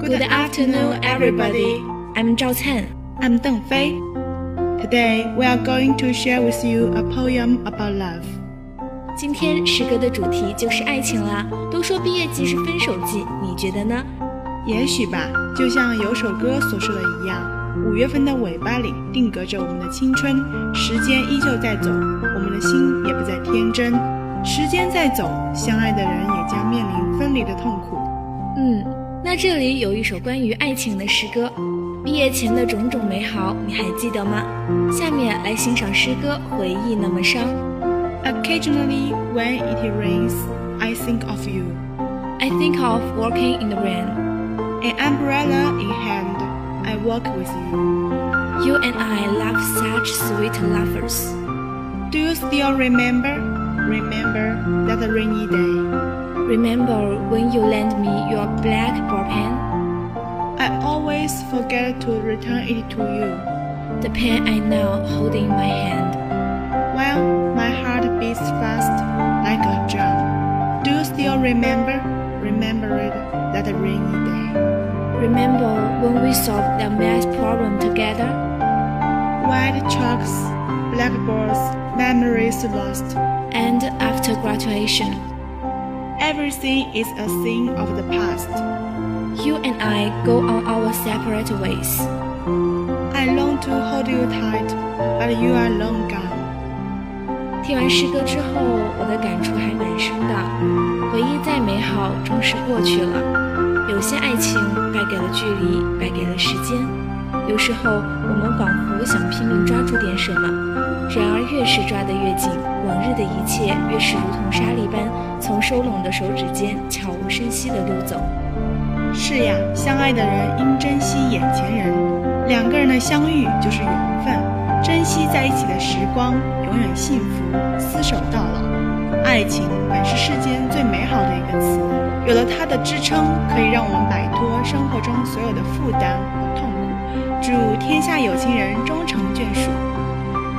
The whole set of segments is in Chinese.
Good afternoon, everybody. I'm Zhao Can. I'm Deng Fei. Today we are going to share with you a poem about love. 今天诗歌的主题就是爱情啦。都说毕业季是分手季，你觉得呢？也许吧，就像有首歌所说的一样，五月份的尾巴里定格着我们的青春，时间依旧在走，我们的心也不再天真。时间在走，相爱的人也将面临分离的痛苦。嗯。那这里有一首关于爱情的诗歌，毕业前的种种美好，你还记得吗？下面来欣赏诗歌，回忆那么伤。Occasionally when it rains, I think of you. I think of walking in the rain. An umbrella in hand, I walk with you. You and I love such sweet lovers. Do you still remember? Remember that rainy day. Remember when you lent me your black ball pen? I always forget to return it to you. The pen I now hold in my hand. Well, my heart beats fast like a drum. Do you still remember? Remember it that rainy day. Remember when we solved the math problem together? White chalks, blackboards, memories lost. And after graduation, Everything is a thing of the past. You and I go on our separate ways. I long to hold you tight, but you are long gone. 听完诗歌之后，我的感触还蛮深的。回忆再美好，终是过去了。有些爱情败给了距离，败给了时间。 有时候，我们仿佛想拼命抓住点什么，然而越是抓得越紧，往日的一切越是如同沙粒般。从收拢的手指间悄无声息地溜走。是呀，相爱的人应珍惜眼前人。两个人的相遇就是缘分，珍惜在一起的时光，永远幸福，厮守到老。爱情本是世间最美好的一个词，有了它的支撑，可以让我们摆脱生活中所有的负担和痛。祝天下有情人终成眷属。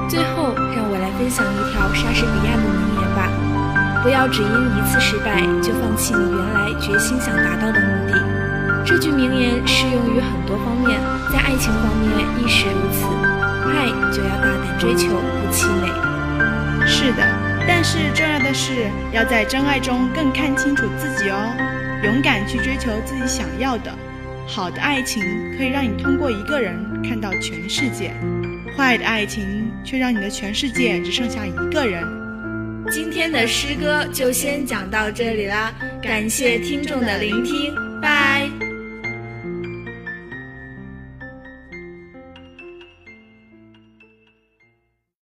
最后，让我来分享一条莎士比亚的名言吧。不要只因一次失败就放弃你原来决心想达到的目的。这句名言适用于很多方面，在爱情方面亦是如此。爱就要大胆追求，不气馁。是的，但是重要的是要在真爱中更看清楚自己哦，勇敢去追求自己想要的。好的爱情可以让你通过一个人看到全世界，坏的爱情却让你的全世界只剩下一个人。今天的诗歌就先讲到这里啦，感谢听众的聆听。